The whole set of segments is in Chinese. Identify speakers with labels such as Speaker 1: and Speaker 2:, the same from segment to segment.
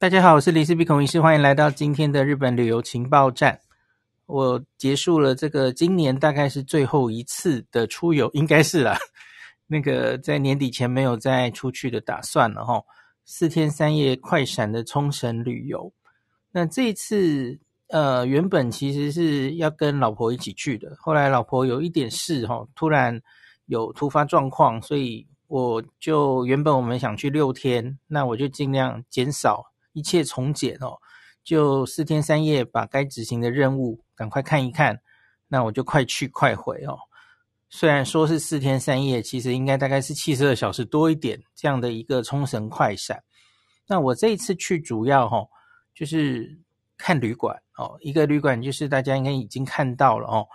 Speaker 1: 大家好，我是林氏璧孔医师，欢迎来到今天的日本旅游情报站。我结束了这个今年大概是最后一次的出游，应该是啦。那个在年底前没有再出去的打算了哈。四天三夜快闪的冲绳旅游，那这一次呃原本其实是要跟老婆一起去的，后来老婆有一点事哈，突然有突发状况，所以我就原本我们想去六天，那我就尽量减少。一切从简哦，就四天三夜把该执行的任务赶快看一看，那我就快去快回哦。虽然说是四天三夜，其实应该大概是七十二小时多一点这样的一个冲绳快闪。那我这一次去主要哈、哦，就是看旅馆哦，一个旅馆就是大家应该已经看到了哦。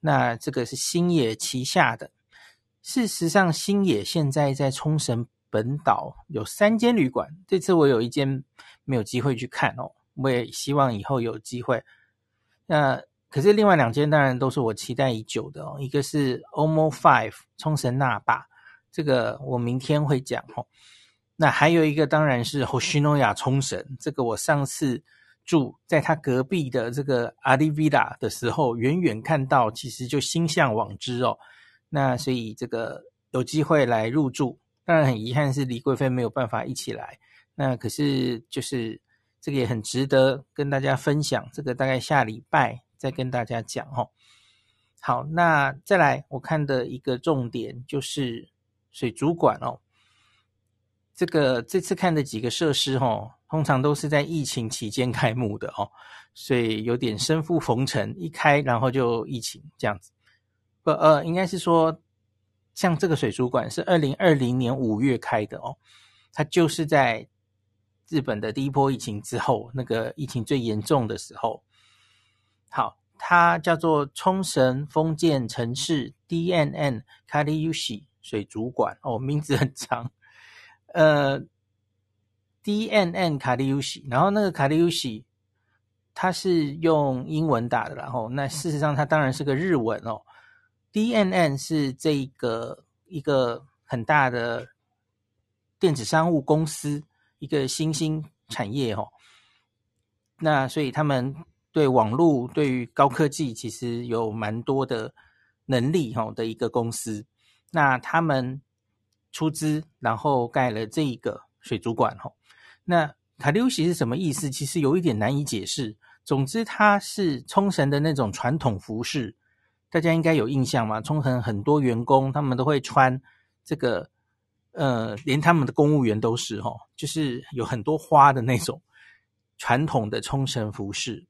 Speaker 1: 那这个是星野旗下的，事实上星野现在在冲绳本岛有三间旅馆，这次我有一间没有机会去看哦，我也希望以后有机会。那可是另外两间当然都是我期待已久的哦，一个是 OMO Five 冲绳那霸，这个我明天会讲哦。那还有一个当然是 Hoshinoya 冲绳，这个我上次住在他隔壁的这个 AriVilla 的时候，远远看到其实就心向往之哦。那所以这个有机会来入住。当然很遗憾是李贵妃没有办法一起来，那可是就是这个也很值得跟大家分享，这个大概下礼拜再跟大家讲哦。好，那再来我看的一个重点就是水族馆哦，这个这次看的几个设施哦，通常都是在疫情期间开幕的哦，所以有点生不逢时，一开然后就疫情这样子，不呃应该是说。像这个水族馆是二零二零年五月开的哦，它就是在日本的第一波疫情之后，那个疫情最严重的时候。好，它叫做冲绳封建城市 DNN 卡利尤西水族馆哦，名字很长，呃，DNN 卡利尤西，然后那个卡利尤西，它是用英文打的，然后那事实上它当然是个日文哦。DNN 是这个一个很大的电子商务公司，一个新兴产业哦。那所以他们对网络、对于高科技其实有蛮多的能力哈的一个公司。那他们出资，然后盖了这一个水族馆哈。那卡利乌西是什么意思？其实有一点难以解释。总之，它是冲绳的那种传统服饰。大家应该有印象嘛？冲绳很多员工他们都会穿这个，呃，连他们的公务员都是哦，就是有很多花的那种传统的冲绳服饰。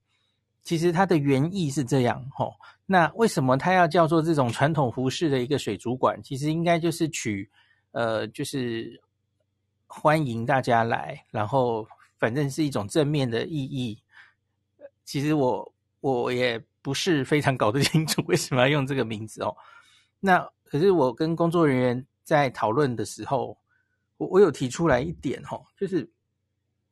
Speaker 1: 其实它的原意是这样哦。那为什么它要叫做这种传统服饰的一个水族馆？其实应该就是取呃，就是欢迎大家来，然后反正是一种正面的意义。其实我我也。不是非常搞得清楚为什么要用这个名字哦。那可是我跟工作人员在讨论的时候，我我有提出来一点哦，就是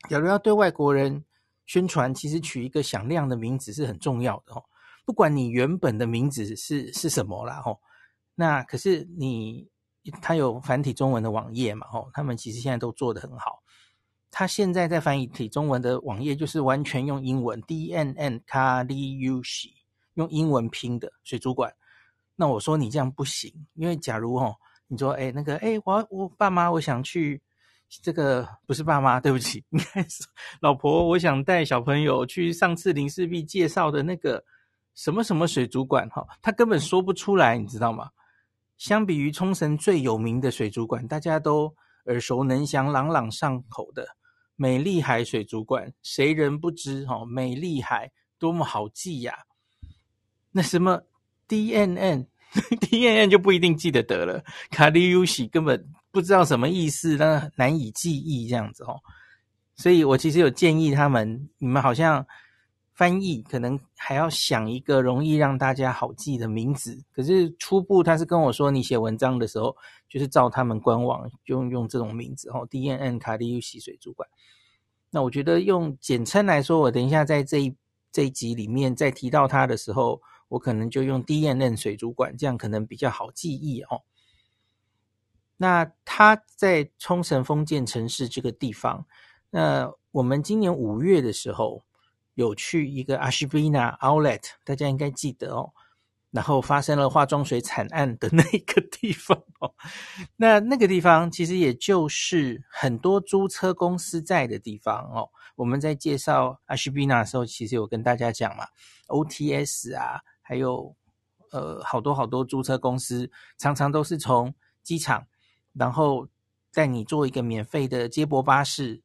Speaker 1: 假如要对外国人宣传，其实取一个响亮的名字是很重要的哦。不管你原本的名字是是什么啦哦，那可是你他有繁体中文的网页嘛哦，他们其实现在都做得很好。他现在在繁体中文的网页就是完全用英文，DNN 卡里尤西。用英文拼的水族馆，那我说你这样不行，因为假如哦，你说哎那个哎我我爸妈我想去这个不是爸妈 对不起，应该是老婆，我想带小朋友去上次林氏璧介绍的那个什么什么水族馆哈，他根本说不出来，你知道吗？相比于冲绳最有名的水族馆，大家都耳熟能详、朗朗上口的美丽海水族馆，谁人不知哈？美丽海多么好记呀！那什么 DNN？DNN 就不一定记得得了，卡利尤西根本不知道什么意思，那难以记忆这样子哦。所以我其实有建议他们，你们好像翻译可能还要想一个容易让大家好记的名字。可是初步他是跟我说，你写文章的时候就是照他们官网用用这种名字哦，DNN 卡利尤西水族馆。那我觉得用简称来说，我等一下在这一这一集里面再提到它的时候。我可能就用低焰嫩水族馆，这样可能比较好记忆哦。那它在冲绳封建城市这个地方，那我们今年五月的时候有去一个 Ashbina Outlet，大家应该记得哦。然后发生了化妆水惨案的那个地方哦，那那个地方其实也就是很多租车公司在的地方哦。我们在介绍 Ashbina 的时候，其实有跟大家讲嘛，OTS 啊，还有呃好多好多租车公司，常常都是从机场，然后带你坐一个免费的接驳巴士，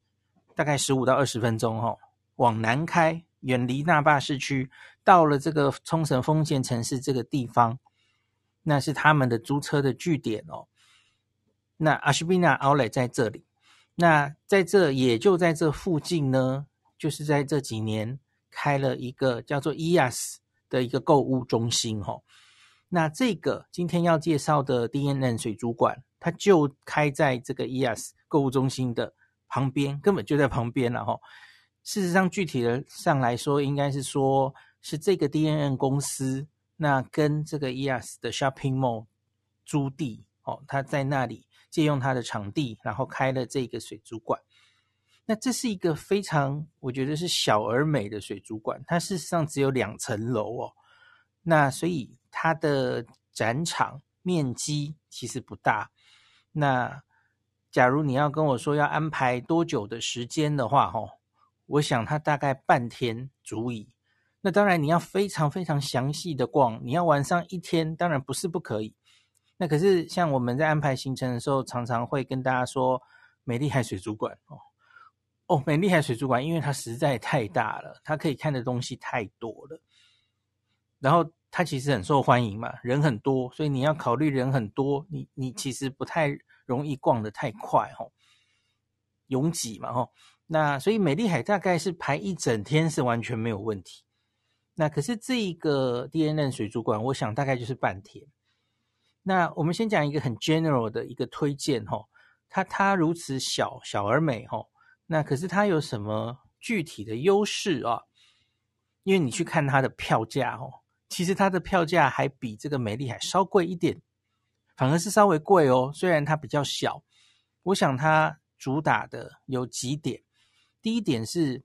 Speaker 1: 大概十五到二十分钟哦，往南开。远离那霸市区，到了这个冲绳丰县城市这个地方，那是他们的租车的据点哦。那阿什比纳奥莱在这里，那在这也就在这附近呢，就是在这几年开了一个叫做 EAS 的一个购物中心哦。那这个今天要介绍的 D N N 水族馆，它就开在这个 E S 购物中心的旁边，根本就在旁边了哈。事实上，具体的上来说，应该是说，是这个 D N N 公司，那跟这个 E S 的 Shopping Mall 租地哦，他在那里借用他的场地，然后开了这个水族馆。那这是一个非常，我觉得是小而美的水族馆。它事实上只有两层楼哦，那所以它的展场面积其实不大。那假如你要跟我说要安排多久的时间的话，哦。我想它大概半天足矣。那当然，你要非常非常详细的逛，你要玩上一天，当然不是不可以。那可是像我们在安排行程的时候，常常会跟大家说，美丽海水族馆哦哦，美丽海水族馆，因为它实在太大了，它可以看的东西太多了。然后它其实很受欢迎嘛，人很多，所以你要考虑人很多，你你其实不太容易逛得太快哦，拥挤嘛哦。那所以美丽海大概是排一整天是完全没有问题。那可是这一个 D&M 水族馆，我想大概就是半天。那我们先讲一个很 general 的一个推荐哈，它它如此小小而美哈，那可是它有什么具体的优势啊？因为你去看它的票价哦，其实它的票价还比这个美丽海稍贵一点，反而是稍微贵哦。虽然它比较小，我想它主打的有几点。第一点是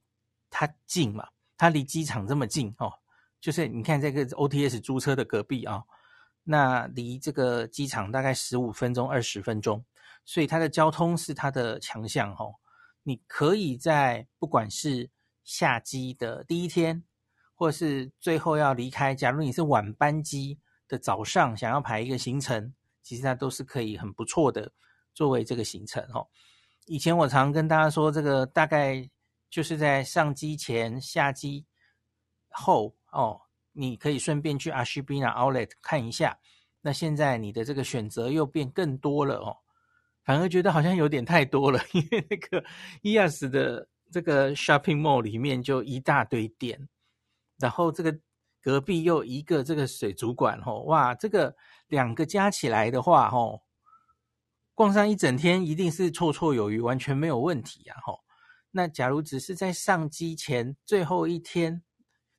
Speaker 1: 它近嘛，它离机场这么近哦，就是你看这个 OTS 租车的隔壁啊、哦，那离这个机场大概十五分钟、二十分钟，所以它的交通是它的强项哦。你可以在不管是下机的第一天，或是最后要离开，假如你是晚班机的早上想要排一个行程，其实它都是可以很不错的作为这个行程哦。以前我常跟大家说，这个大概就是在上机前、下机后哦，你可以顺便去 Ashibina Outlet 看一下。那现在你的这个选择又变更多了哦，反而觉得好像有点太多了，因为那个 EAS 的这个 Shopping Mall 里面就一大堆店，然后这个隔壁又一个这个水族馆哦，哇，这个两个加起来的话哦。逛上一整天一定是绰绰有余，完全没有问题呀！吼，那假如只是在上机前最后一天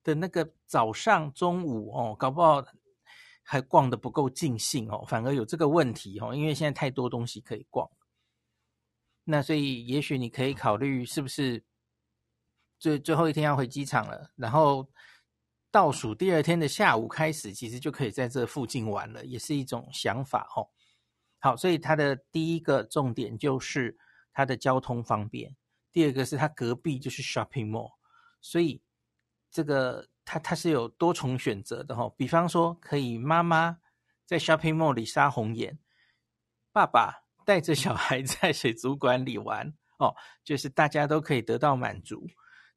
Speaker 1: 的那个早上、中午哦，搞不好还逛得不够尽兴哦，反而有这个问题哦，因为现在太多东西可以逛。那所以也许你可以考虑是不是最最后一天要回机场了，然后倒数第二天的下午开始，其实就可以在这附近玩了，也是一种想法哦。好，所以它的第一个重点就是它的交通方便，第二个是它隔壁就是 shopping mall，所以这个它它是有多重选择的哈、哦。比方说，可以妈妈在 shopping mall 里杀红眼，爸爸带着小孩在水族馆里玩哦，就是大家都可以得到满足。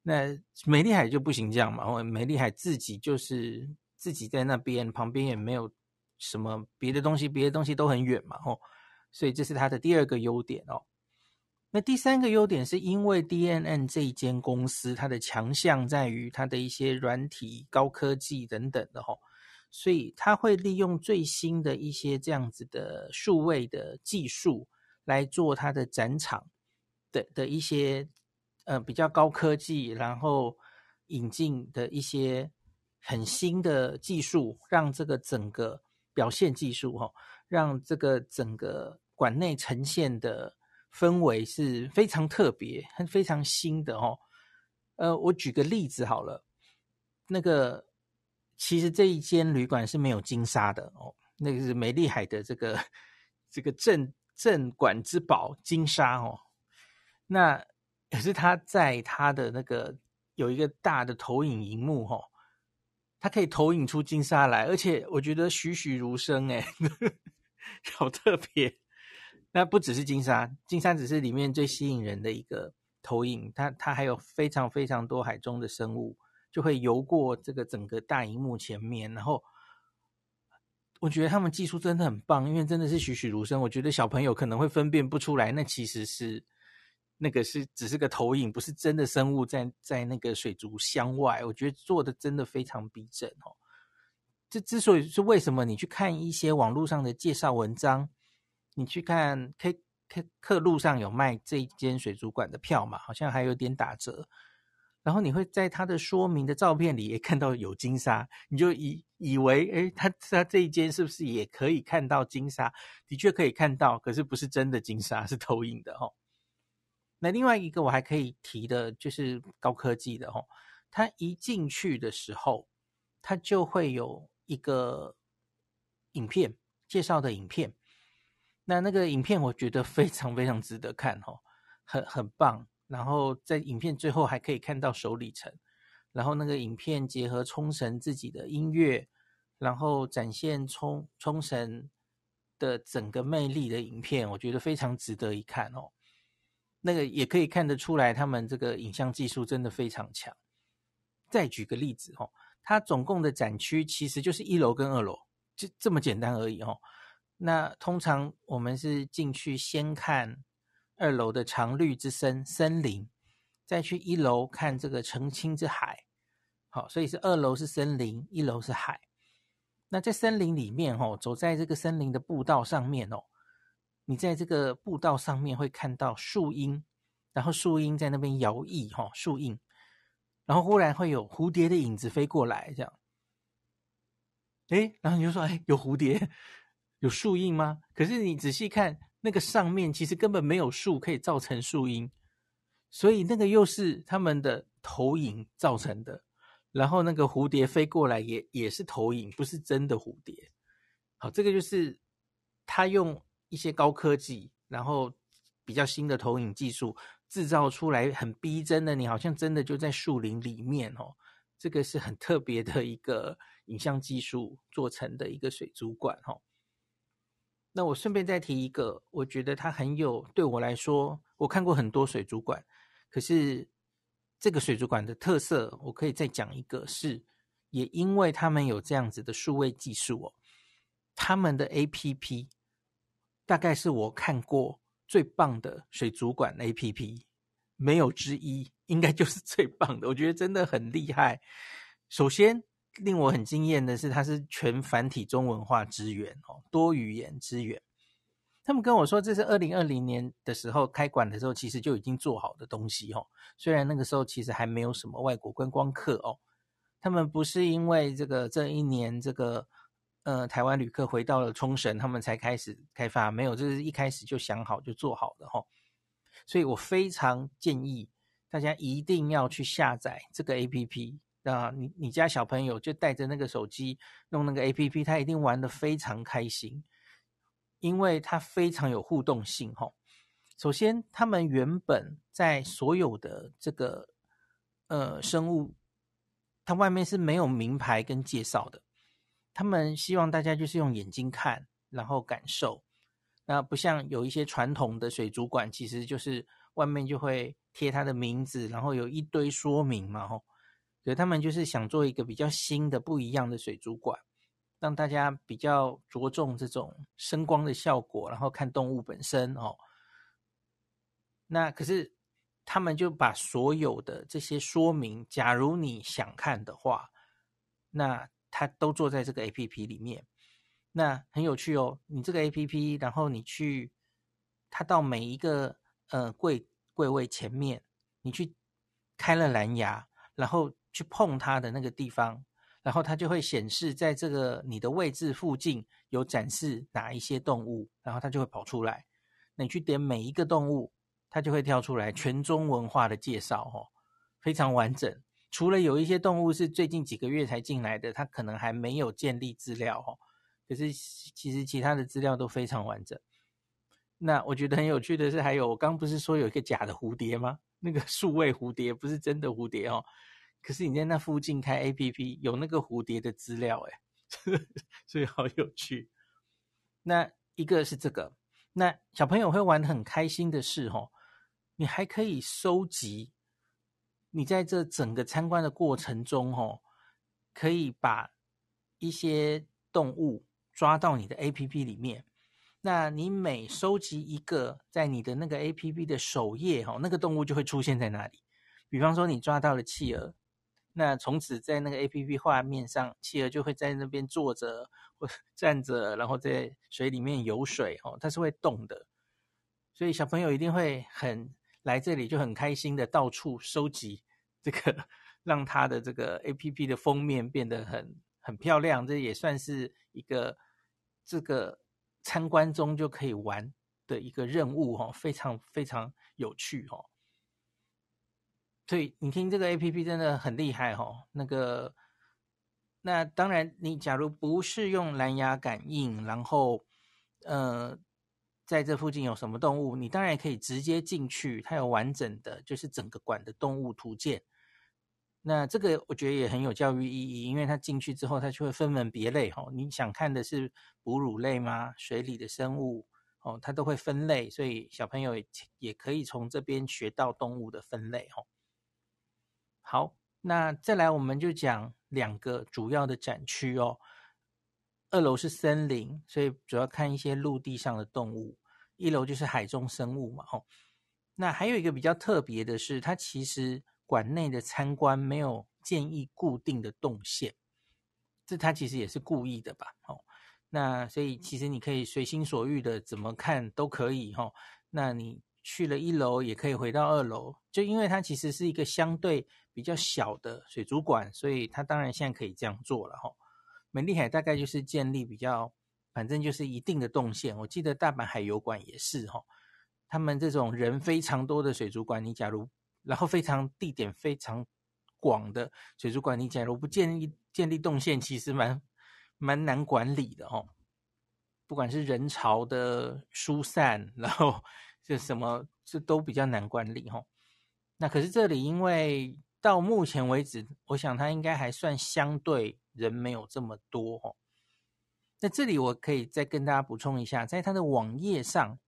Speaker 1: 那美丽海就不行这样嘛，美丽海自己就是自己在那边旁边也没有。什么别的东西，别的东西都很远嘛，吼，所以这是它的第二个优点哦。那第三个优点是因为 DNN 这一间公司，它的强项在于它的一些软体、高科技等等的吼，所以它会利用最新的一些这样子的数位的技术来做它的展场的的一些呃比较高科技，然后引进的一些很新的技术，让这个整个。表现技术哈，让这个整个馆内呈现的氛围是非常特别、很非常新的哦。呃，我举个例子好了，那个其实这一间旅馆是没有金沙的哦，那个是美丽海的这个这个镇镇馆之宝金沙哦。那可是他在他的那个有一个大的投影荧幕哦，它可以投影出金沙来，而且我觉得栩栩如生哎，好特别。那不只是金沙，金沙只是里面最吸引人的一个。投影，它它还有非常非常多海中的生物，就会游过这个整个大荧幕前面。然后，我觉得他们技术真的很棒，因为真的是栩栩如生。我觉得小朋友可能会分辨不出来，那其实是那个是只是个投影，不是真的生物在在那个水族箱外。我觉得做的真的非常逼真哦。这之所以是为什么，你去看一些网络上的介绍文章，你去看 K。客客路上有卖这一间水族馆的票嘛？好像还有点打折。然后你会在它的说明的照片里也看到有金沙，你就以以为，诶，它它这一间是不是也可以看到金沙？的确可以看到，可是不是真的金沙，是投影的哦。那另外一个我还可以提的就是高科技的哦，它一进去的时候，它就会有一个影片介绍的影片。那那个影片我觉得非常非常值得看哦，很很棒。然后在影片最后还可以看到首里城，然后那个影片结合冲绳自己的音乐，然后展现冲冲绳的整个魅力的影片，我觉得非常值得一看哦。那个也可以看得出来，他们这个影像技术真的非常强。再举个例子哦，它总共的展区其实就是一楼跟二楼，就这么简单而已哦。那通常我们是进去先看二楼的常绿之森森林，再去一楼看这个澄清之海。好，所以是二楼是森林，一楼是海。那在森林里面哦，走在这个森林的步道上面哦，你在这个步道上面会看到树荫，然后树荫在那边摇曳哈，树荫，然后忽然会有蝴蝶的影子飞过来，这样。诶，然后你就说，诶，有蝴蝶。有树荫吗？可是你仔细看，那个上面其实根本没有树可以造成树荫，所以那个又是他们的投影造成的。然后那个蝴蝶飞过来也也是投影，不是真的蝴蝶。好，这个就是他用一些高科技，然后比较新的投影技术制造出来很逼真的，你好像真的就在树林里面哦。这个是很特别的一个影像技术做成的一个水族馆哦。那我顺便再提一个，我觉得它很有，对我来说，我看过很多水族馆，可是这个水族馆的特色，我可以再讲一个是，也因为他们有这样子的数位技术哦，他们的 APP 大概是我看过最棒的水族馆 APP，没有之一，应该就是最棒的，我觉得真的很厉害。首先。令我很惊艳的是，它是全繁体中文化支援哦，多语言支援。他们跟我说，这是二零二零年的时候开馆的时候，其实就已经做好的东西哦。虽然那个时候其实还没有什么外国观光客哦，他们不是因为这个这一年这个呃台湾旅客回到了冲绳，他们才开始开发，没有，这是一开始就想好就做好的哦。所以我非常建议大家一定要去下载这个 APP。啊，你你家小朋友就带着那个手机弄那个 APP，他一定玩得非常开心，因为他非常有互动性吼。首先，他们原本在所有的这个呃生物，它外面是没有名牌跟介绍的，他们希望大家就是用眼睛看，然后感受。那不像有一些传统的水族馆，其实就是外面就会贴它的名字，然后有一堆说明嘛吼。所以他们就是想做一个比较新的、不一样的水族馆，让大家比较着重这种声光的效果，然后看动物本身哦。那可是他们就把所有的这些说明，假如你想看的话，那他都做在这个 APP 里面。那很有趣哦，你这个 APP，然后你去，他到每一个呃柜柜位前面，你去开了蓝牙，然后。去碰它的那个地方，然后它就会显示在这个你的位置附近有展示哪一些动物，然后它就会跑出来。那你去点每一个动物，它就会跳出来全中文化的介绍，哦，非常完整。除了有一些动物是最近几个月才进来的，它可能还没有建立资料，哦，可是其实其他的资料都非常完整。那我觉得很有趣的是，还有我刚不是说有一个假的蝴蝶吗？那个 数位蝴蝶不是真的蝴蝶哦，可是你在那附近开 APP 有那个蝴蝶的资料，诶，所以好有趣。那一个是这个，那小朋友会玩得很开心的是，吼，你还可以收集，你在这整个参观的过程中，吼，可以把一些动物抓到你的 APP 里面。那你每收集一个，在你的那个 APP 的首页，吼，那个动物就会出现在那里。比方说，你抓到了企鹅。那从此在那个 APP 画面上，企鹅就会在那边坐着或站着，然后在水里面游水哦，它是会动的，所以小朋友一定会很来这里就很开心的到处收集这个，让它的这个 APP 的封面变得很很漂亮，这也算是一个这个参观中就可以玩的一个任务哦，非常非常有趣哦。对你听这个 APP 真的很厉害哦。那个，那当然，你假如不是用蓝牙感应，然后，呃，在这附近有什么动物，你当然也可以直接进去，它有完整的，就是整个馆的动物图鉴。那这个我觉得也很有教育意义，因为它进去之后，它就会分门别类哦。你想看的是哺乳类吗？水里的生物哦，它都会分类，所以小朋友也也可以从这边学到动物的分类哦。好，那再来我们就讲两个主要的展区哦。二楼是森林，所以主要看一些陆地上的动物；一楼就是海中生物嘛。哦，那还有一个比较特别的是，它其实馆内的参观没有建议固定的动线，这它其实也是故意的吧？哦，那所以其实你可以随心所欲的怎么看都可以哈。那你去了一楼也可以回到二楼，就因为它其实是一个相对。比较小的水族馆，所以它当然现在可以这样做了哈。美丽海大概就是建立比较，反正就是一定的动线。我记得大阪海游馆也是哈，他们这种人非常多的水族馆，你假如然后非常地点非常广的水族馆，你假如不建立建立动线，其实蛮蛮难管理的哈。不管是人潮的疏散，然后这什么这都比较难管理哈。那可是这里因为。到目前为止，我想它应该还算相对人没有这么多哦。那这里我可以再跟大家补充一下，在它的网页上，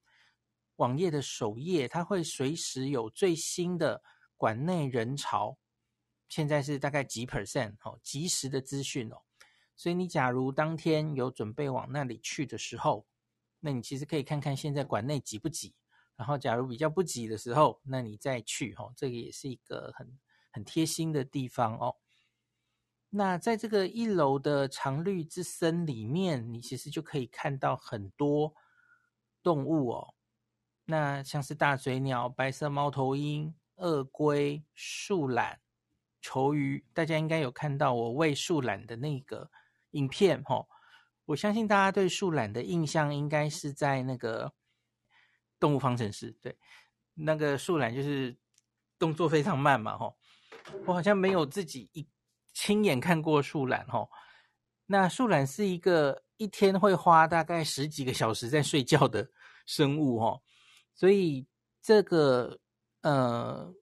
Speaker 1: 网页的首页，它会随时有最新的馆内人潮，现在是大概几 percent 哦，即时的资讯哦。所以你假如当天有准备往那里去的时候，那你其实可以看看现在馆内挤不挤，然后假如比较不挤的时候，那你再去哦，这个也是一个很。很贴心的地方哦。那在这个一楼的常绿之森里面，你其实就可以看到很多动物哦。那像是大嘴鸟、白色猫头鹰、鳄龟、树懒、球鱼，大家应该有看到我喂树懒的那个影片哦。我相信大家对树懒的印象应该是在那个动物方程式，对，那个树懒就是动作非常慢嘛，吼。我好像没有自己一亲眼看过树懒哦。那树懒是一个一天会花大概十几个小时在睡觉的生物哦，所以这个呃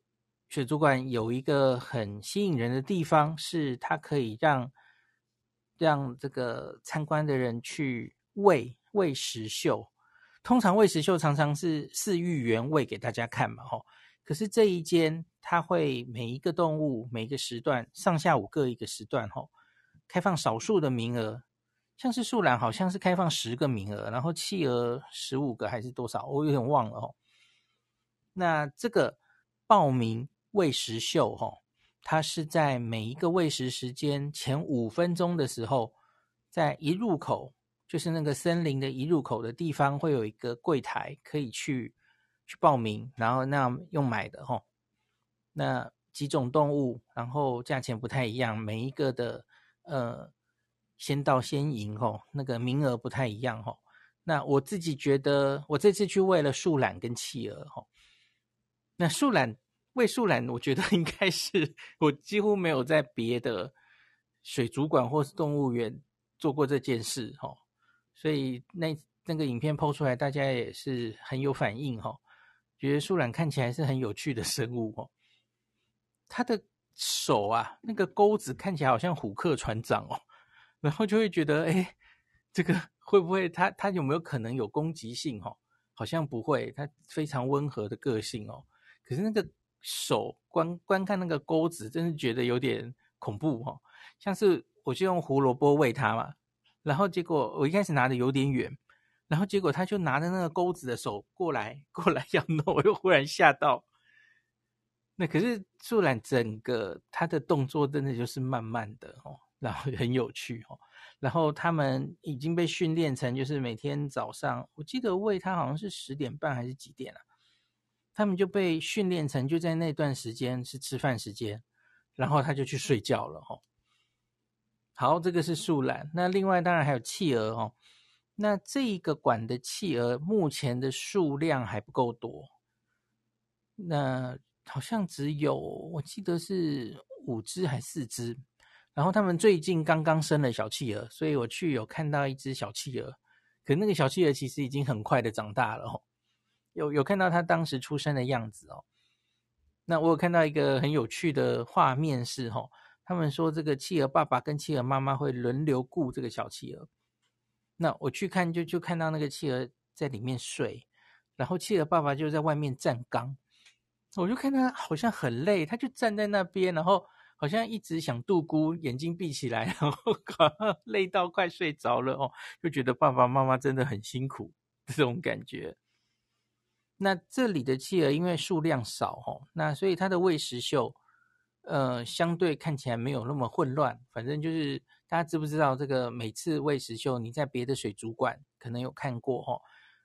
Speaker 1: 水族馆有一个很吸引人的地方，是它可以让让这个参观的人去喂喂食秀。通常喂食秀常常是饲育员喂给大家看嘛，吼。可是这一间，它会每一个动物每个时段上下午各一个时段吼，开放少数的名额，像是树懒好像是开放十个名额，然后企鹅十五个还是多少，我有点忘了吼。那这个报名喂食秀吼，它是在每一个喂食时间前五分钟的时候，在一入口，就是那个森林的一入口的地方，会有一个柜台可以去。去报名，然后那用买的吼，那几种动物，然后价钱不太一样，每一个的呃先到先赢哦，那个名额不太一样吼。那我自己觉得，我这次去喂了树懒跟企鹅哈。那树懒喂树懒，我觉得 应该是我几乎没有在别的水族馆或是动物园做过这件事哈。所以那那个影片 PO 出来，大家也是很有反应哈，觉得树懒看起来是很有趣的生物哦。它的手啊，那个钩子看起来好像虎克船长哦，然后就会觉得，哎，这个。会不会它它有没有可能有攻击性？哦，好像不会，它非常温和的个性哦。可是那个手观观看那个钩子，真是觉得有点恐怖哦。像是我就用胡萝卜喂它嘛，然后结果我一开始拿的有点远，然后结果他就拿着那个钩子的手过来过来要弄，我又忽然吓到。那可是树懒整个他的动作真的就是慢慢的哦，然后很有趣哦。然后他们已经被训练成，就是每天早上，我记得喂他好像是十点半还是几点啊？他们就被训练成就在那段时间是吃饭时间，然后他就去睡觉了哦。好，这个是树懒。那另外当然还有企鹅哦。那这一个馆的企鹅目前的数量还不够多，那好像只有我记得是五只还四只。然后他们最近刚刚生了小企鹅，所以我去有看到一只小企鹅，可那个小企鹅其实已经很快的长大了哦，有有看到它当时出生的样子哦。那我有看到一个很有趣的画面是哦，他们说这个企鹅爸爸跟企鹅妈妈会轮流顾这个小企鹅。那我去看就就看到那个企鹅在里面睡，然后企鹅爸爸就在外面站岗，我就看他好像很累，他就站在那边，然后。好像一直想度孤，眼睛闭起来，然后累到快睡着了哦，就觉得爸爸妈妈真的很辛苦，这种感觉。那这里的企鹅因为数量少哦，那所以它的喂食秀，呃，相对看起来没有那么混乱。反正就是大家知不知道这个每次喂食秀，你在别的水族馆可能有看过哦，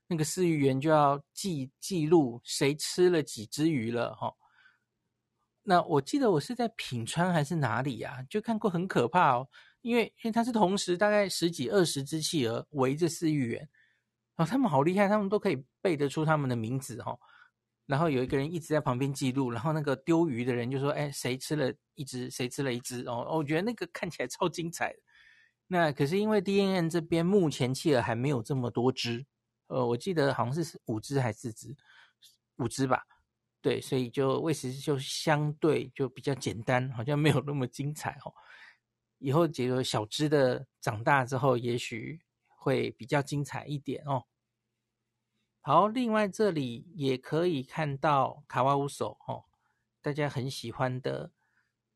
Speaker 1: 那个饲育员就要记记录谁吃了几只鱼了哈。那我记得我是在品川还是哪里呀、就看过很可怕哦，因为因为它是同时大概十几二十只企鹅围着饲育员，哦他们好厉害，他们都可以背得出他们的名字哈、然后有一个人一直在旁边记录，然后那个丢鱼的人就说：“哎，谁吃了一只？谁吃了一只？”哦，我觉得那个看起来超精彩的。那可是因为 DNN 这边目前企鹅还没有这么多只，呃，我记得好像是五只还是四只，五只吧。对，所以就喂食就相对就比较简单，好像没有那么精彩哦。以后结果小只的长大之后，也许会比较精彩一点哦。好，另外这里也可以看到卡瓦乌索哦，大家很喜欢的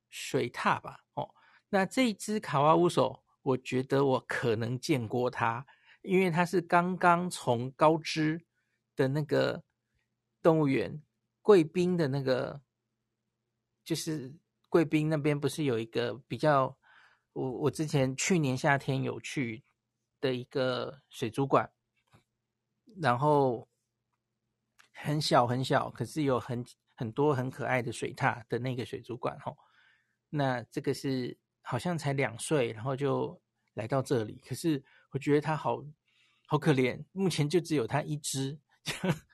Speaker 1: 水獭吧？哦，那这只卡瓦乌索，我觉得我可能见过它，因为它是刚刚从高知的那个动物园。贵宾的那个，就是贵宾那边不是有一个比较，我我之前去年夏天有去的一个水族馆，然后很小很小，可是有很很多很可爱的水獭的那个水族馆吼，那这个是好像才两岁，然后就来到这里，可是我觉得它好好可怜，目前就只有它一只。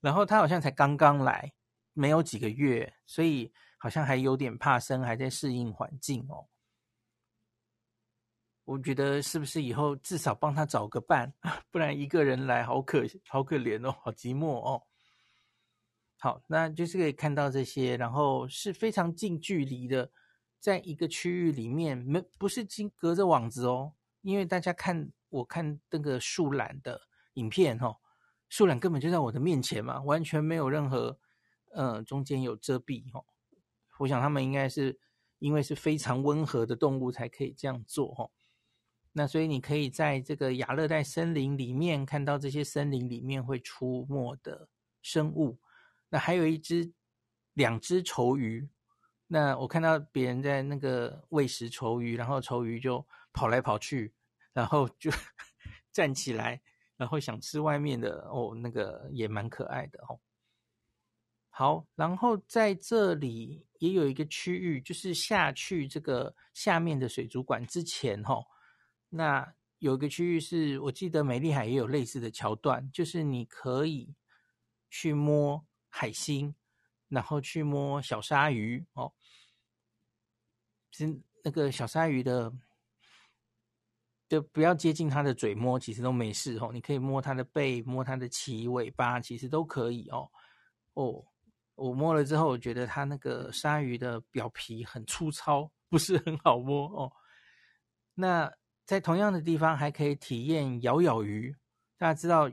Speaker 1: 然后他好像才刚刚来，没有几个月，所以好像还有点怕生，还在适应环境哦。我觉得是不是以后至少帮他找个伴，不然一个人来好可好可怜哦，好寂寞哦。好，那就是可以看到这些，然后是非常近距离的，在一个区域里面，没不是经隔着网子哦，因为大家看我看那个树懒的影片哦。树懒根本就在我的面前嘛，完全没有任何，呃，中间有遮蔽哦。我想他们应该是因为是非常温和的动物才可以这样做哦。那所以你可以在这个亚热带森林里面看到这些森林里面会出没的生物。那还有一只、两只丑鱼。那我看到别人在那个喂食丑鱼，然后丑鱼就跑来跑去，然后就 站起来。然后想吃外面的哦，那个也蛮可爱的哦。好，然后在这里也有一个区域，就是下去这个下面的水族馆之前哈、哦，那有一个区域是我记得美丽海也有类似的桥段，就是你可以去摸海星，然后去摸小鲨鱼哦，是那个小鲨鱼的。就不要接近它的嘴摸，其实都没事哦。你可以摸它的背，摸它的鳍尾巴，其实都可以哦。哦，我摸了之后，我觉得它那个鲨鱼的表皮很粗糙，不是很好摸哦。那在同样的地方还可以体验咬咬鱼。大家知道，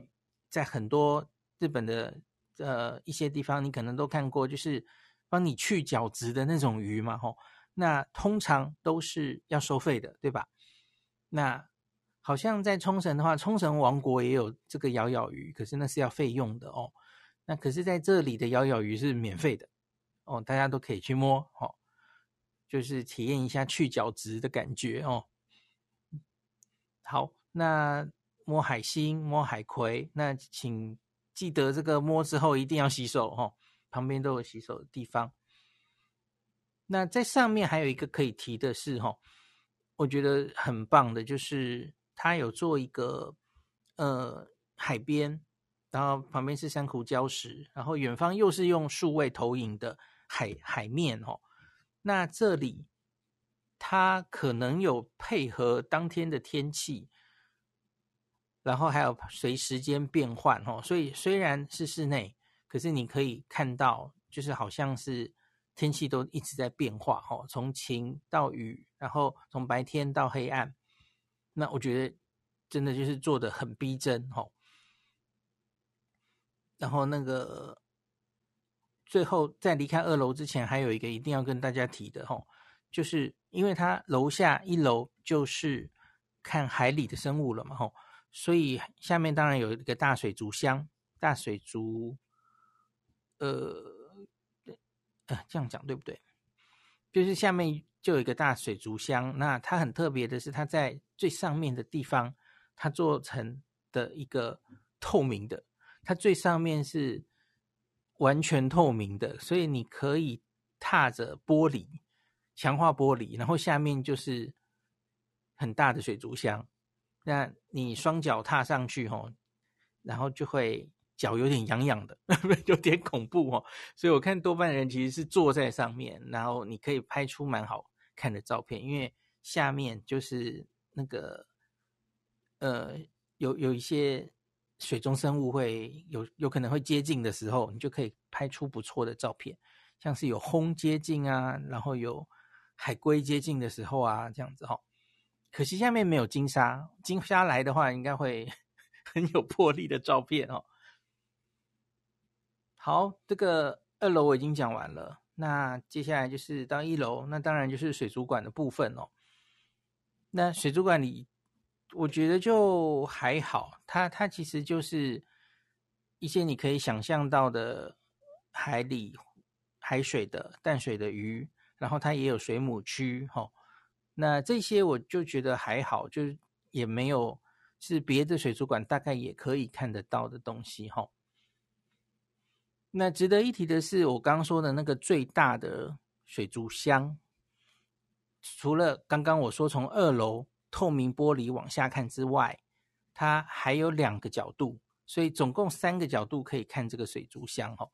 Speaker 1: 在很多日本的呃一些地方，你可能都看过，就是帮你去角质的那种鱼嘛，吼、那通常都是要收费的，对吧？那好像在冲绳的话，冲绳王国也有这个咬咬鱼，可是那是要费用的哦。那可是在这里的咬咬鱼是免费的哦，大家都可以去摸哦，就是体验一下去角质的感觉哦。好，那摸海星、摸海葵，那请记得这个摸之后一定要洗手哦，旁边都有洗手的地方。那在上面还有一个可以提的是哦。我觉得很棒的，就是它有做一个呃海边，然后旁边是珊瑚礁石，然后远方又是用数位投影的海海面哦。那这里它可能有配合当天的天气，然后还有随时间变换哦。所以虽然是室内，可是你可以看到，就是好像是。天气都一直在变化，哦，从晴到雨，然后从白天到黑暗，那我觉得真的就是做的很逼真，哦。然后那个最后在离开二楼之前，还有一个一定要跟大家提的，哦，就是因为它楼下一楼就是看海里的生物了嘛，吼，所以下面当然有一个大水族箱，大水族，呃。呃，这样讲对不对？就是下面就有一个大水族箱，那它很特别的是，它在最上面的地方，它做成的一个透明的，它最上面是完全透明的，所以你可以踏着玻璃，强化玻璃，然后下面就是很大的水族箱，那你双脚踏上去吼，然后就会。脚有点痒痒的，有点恐怖哦。所以我看多半人其实是坐在上面，然后你可以拍出蛮好看的照片，因为下面就是那个呃，有有一些水中生物会有有可能会接近的时候，你就可以拍出不错的照片，像是有轰接近啊，然后有海龟接近的时候啊，这样子哈、哦。可惜下面没有金鲨，金鲨来的话应该会 很有魄力的照片哦。好，这个二楼我已经讲完了，那接下来就是到一楼，那当然就是水族馆的部分哦。那水族馆里，我觉得就还好，它它其实就是一些你可以想象到的海里海水的淡水的鱼，然后它也有水母区，哈、那这些我就觉得还好，就是也没有是别的水族馆大概也可以看得到的东西，哈、那值得一提的是，我刚刚说的那个最大的水族箱，除了刚刚我说从二楼透明玻璃往下看之外，它还有两个角度，所以总共三个角度可以看这个水族箱哈。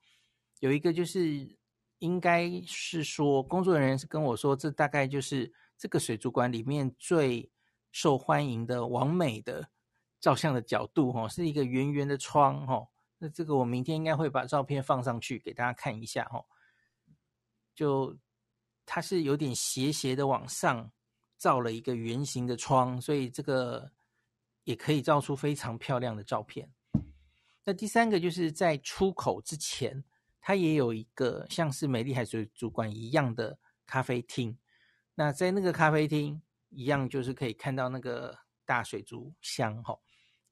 Speaker 1: 有一个就是应该是说，工作人员是跟我说，这大概就是这个水族馆里面最受欢迎的完美的照相的角度哈，是一个圆圆的窗哈。那这个我明天应该会把照片放上去给大家看一下哦。就它是有点斜斜的往上照了一个圆形的窗，所以这个也可以照出非常漂亮的照片。那第三个就是在出口之前，它也有一个像是美丽海水族馆一样的咖啡厅。那在那个咖啡厅一样，就是可以看到那个大水族箱哈。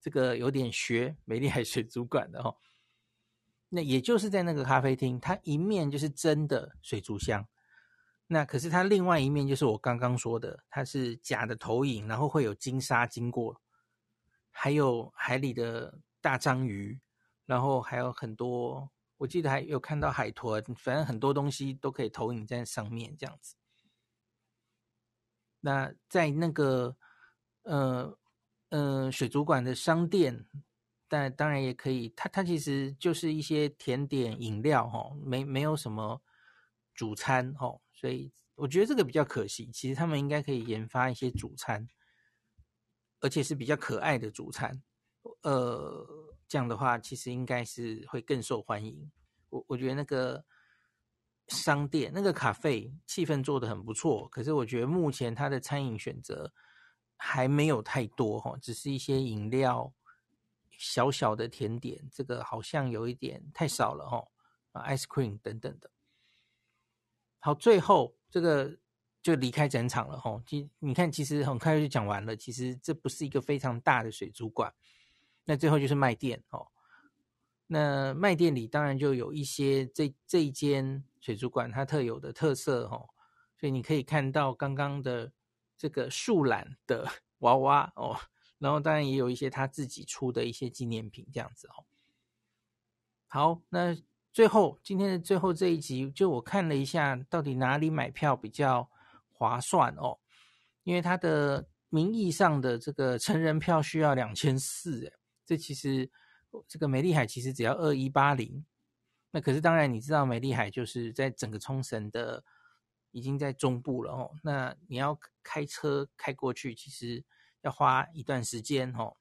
Speaker 1: 这个有点学美丽海水族馆的哈，那也就是在那个咖啡厅，它一面就是真的水族箱，那可是它另外一面就是我刚刚说的，它是假的投影，然后会有鲸鲨经过，还有海里的大章鱼，然后还有很多，我记得还有看到海豚，反正很多东西都可以投影在上面这样子。那在那个呃。呃水族馆的商店，但当然也可以，它它其实就是一些甜点饮料哈，没没有什么主餐哈，所以我觉得这个比较可惜。其实他们应该可以研发一些主餐，而且是比较可爱的主餐，呃，这样的话其实应该是会更受欢迎。我我觉得那个。商店那个咖啡气氛做得很不错，可是我觉得目前它的餐饮选择还没有太多哈，只是一些饮料、小小的甜点，这个好像有一点太少了哈。，ice cream 等等的。好，最后这个就离开展场了哈。其你看，其实很快就讲完了。其实这不是一个非常大的水族馆。那最后就是卖店哦。那卖店里当然就有一些这这一间。水族馆它特有的特色哦，所以你可以看到刚刚的这个树懒的 娃娃哦，然后当然也有一些他自己出的一些纪念品这样子哦。好，那最后今天的最后这一集，就我看了一下，到底哪里买票比较划算哦？因为它的名义上的这个成人票需要两千四，诶，这其实这个美丽海其实只要二一八零。那可是当然，你知道美丽海就是在整个冲绳的已经在中部了哦。那你要开车开过去，其实要花一段时间哦。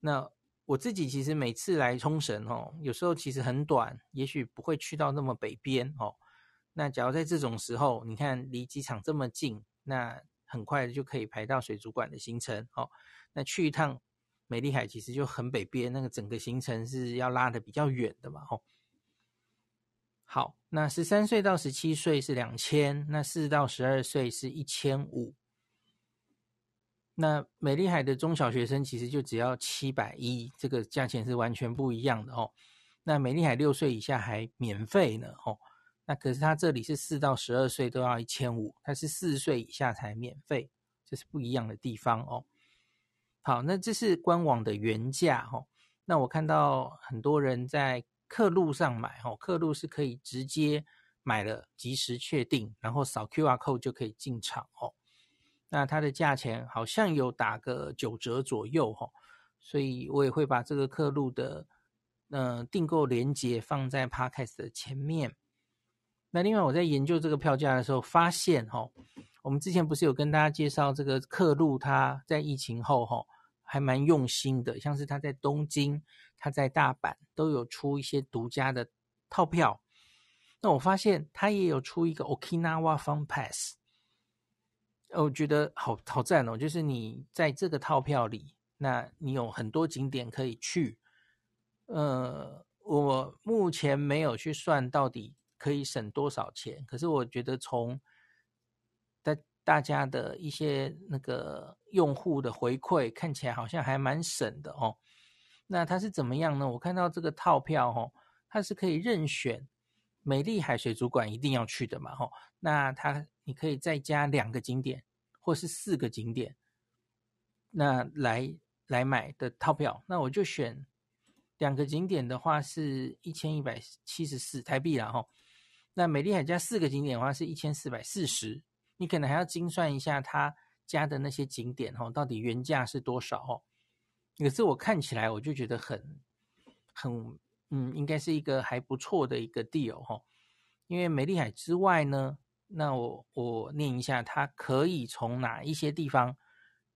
Speaker 1: 那我自己其实每次来冲绳哦，有时候其实很短，也许不会去到那么北边哦。那假如在这种时候，你看离机场这么近，那很快就可以排到水族馆的行程哦。那去一趟美丽海其实就很北边，那个整个行程是要拉得比较远的嘛哦。好，那十三岁到十七岁是两千，那四到十二岁是一千五。那美丽海的中小学生其实就只要七百一，这个价钱是完全不一样的哦。那美丽海六岁以下还免费呢哦。那可是它这里是四到十二岁都要一千五，它是四岁以下才免费，这是不一样的地方哦。好，那这是官网的原价哦。那我看到很多人在。客路上买哦，客路是可以直接买了，及时确定，然后扫 QR code 就可以进场哦。那它的价钱好像有打个九折左右哦，所以我也会把这个客路的嗯订购链接放在 Podcast 的前面。那另外我在研究这个票价的时候，发现哦，我们之前不是有跟大家介绍这个客路，它在疫情后哈还蛮用心的，像是他在东京。他在大阪都有出一些独家的套票，那我发现他也有出一个 Okinawa Fun Pass，我觉得好好赞哦！就是你在这个套票里，那你有很多景点可以去。呃，我目前没有去算到底可以省多少钱，可是我觉得从大大家的一些那个用户的回馈看起来，好像还蛮省的哦。那它是怎么样呢？我看到这个套票哦，它是可以任选美丽海水族馆一定要去的嘛，吼。那它你可以再加两个景点或是四个景点，那来来买的套票。那我就选两个景点的话是一千一百七十四台币啦，吼。那美丽海加四个景点的话是一千四百四十，你可能还要精算一下它加的那些景点，吼，到底原价是多少，哦。可是我看起来我就觉得很很嗯，应该是一个还不错的一个 deal 哈。因为美丽海之外呢，那我我念一下，它可以从哪一些地方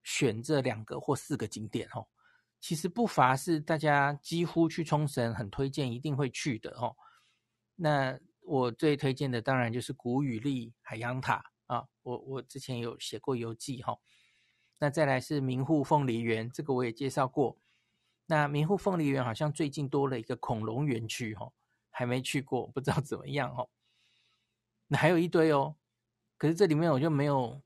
Speaker 1: 选这两个或四个景点哦。其实不乏是大家几乎去冲绳很推荐一定会去的哦。那我最推荐的当然就是古宇利海洋塔啊，我我之前有写过游记哈。那再来是明户凤梨园，这个我也介绍过。那明户凤梨园好像最近多了一个恐龙园区，哦，还没去过，不知道怎么样哦。那还有一堆哦，可是这里面我就没有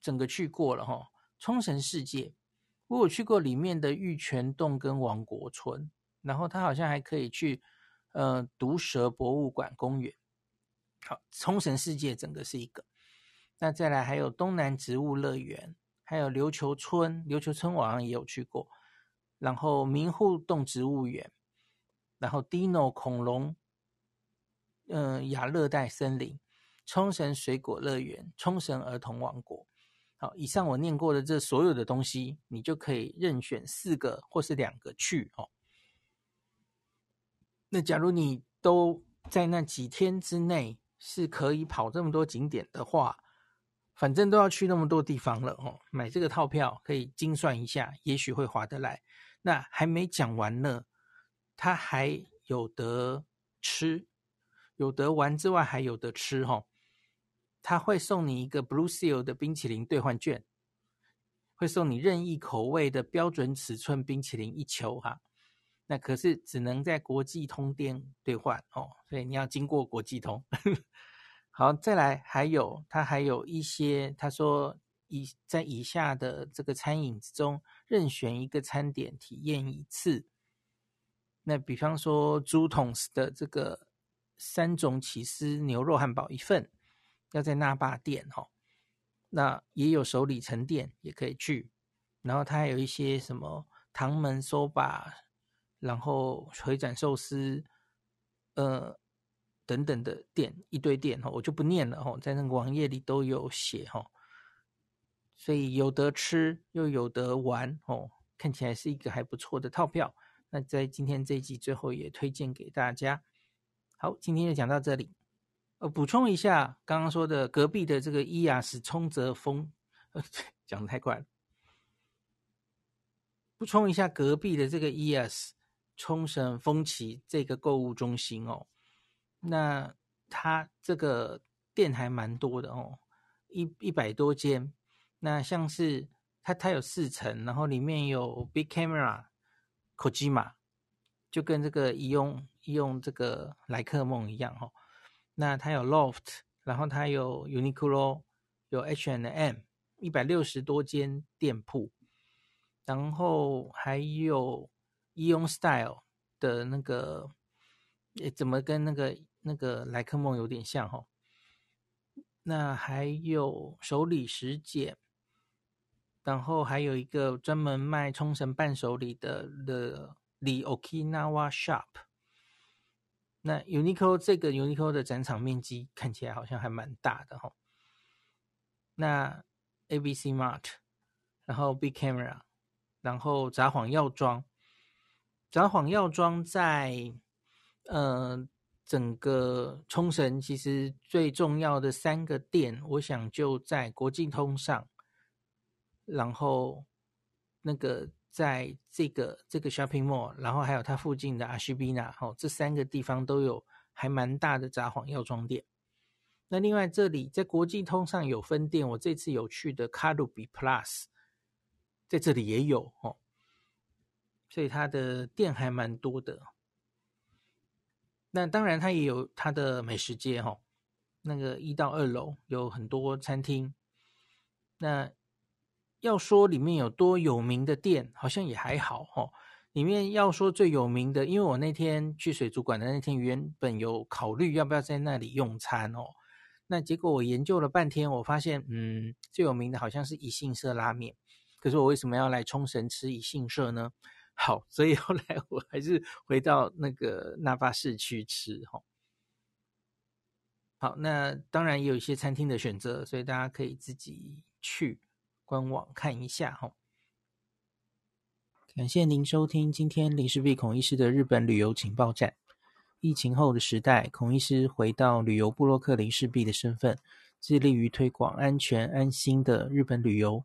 Speaker 1: 整个去过了哈。冲绳世界，我有去过里面的玉泉洞跟王国村，然后它好像还可以去呃毒蛇博物馆公园。好，冲绳世界整个是一个。那再来还有东南植物乐园。还有琉球村，琉球村我好像也有去过，然后名护动植物园，然后 Dino 恐龙，嗯、亚热带森林，冲绳水果乐园，冲绳儿童王国，好，以上我念过的这所有的东西，你就可以任选四个或是两个去哦。那假如你都在那几天之内是可以跑这么多景点的话，反正都要去那么多地方了哦，买这个套票可以精算一下，也许会划得来。那还没讲完呢，它还有得吃，有得玩之外还有得吃哈、哦。他会送你一个 Blue Seal 的冰淇淋兑换券，会送你任意口味的标准尺寸冰淇淋一球哈。那可是只能在国际通店兑换哦，所以你要经过国际通。好，再来还有，它还有一些，他说以在以下的这个餐饮之中任选一个餐点体验一次。那比方说猪桶的这个三种起司牛肉汉堡一份，要在那霸店哈。那也有手里城店也可以去，然后它还有一些什么唐门 soba。然后回转寿司，呃，等等的店一堆店哈，我就不念了哈，在那个网页里都有写哈，所以有得吃又有得玩哦，看起来是一个还不错的套票。那在今天这一集最后也推荐给大家。好，今天就讲到这里。呃，补充一下刚刚说的隔壁的这个伊亚斯冲泽风，呃，讲的太快了。补充一下隔壁的这个伊亚斯。冲绳风崎这个购物中心哦，那它这个店还蛮多的哦，一一百多间。那像是它它有四层，然后里面有 Big Camera、Kojima，就跟这个宜用宜用这个来客梦一样哦。那它有 Loft，然后它有 Uniqlo，有 H and M，一百六十多间店铺，然后还有。Eon Style 的那个，诶，怎么跟那个那个来客梦有点像哈？那还有手礼食简，然后还有一个专门卖冲绳伴手礼的 The The Okinawa Shop。那 Uniqlo 这个 Uniqlo 的展场面积看起来好像还蛮大的哈。那 ABC Mart，然后 Big Camera，然后札幌药妆。札幌药妆在呃整个冲绳其实最重要的三个店，我想就在国际通上，然后那个在这个这个 shopping mall，然后还有它附近的阿西比纳，哦，这三个地方都有还蛮大的札幌药妆店。那另外这里在国际通上有分店，我这次有去的卡路比 Plus，在这里也有哦。所以它的店还蛮多的，那当然它也有它的美食街哈，那个一到二楼有很多餐厅。那要说里面有多有名的店，好像也还好哈。里面要说最有名的，因为我那天去水族馆的那天，原本有考虑要不要在那里用餐哦。那结果我研究了半天，我发现，嗯，最有名的好像是一幸社拉面。可是我为什么要来冲绳吃一幸社呢？好，所以后来我还是回到那个那巴市区吃哈。好，那当然也有一些餐厅的选择，所以大家可以自己去官网看一下哈。感谢您收听今天林氏璧孔医师的日本旅游情报站。疫情后的时代，孔医师回到旅游部落客林氏璧的身份，致力于推广安全安心的日本旅游。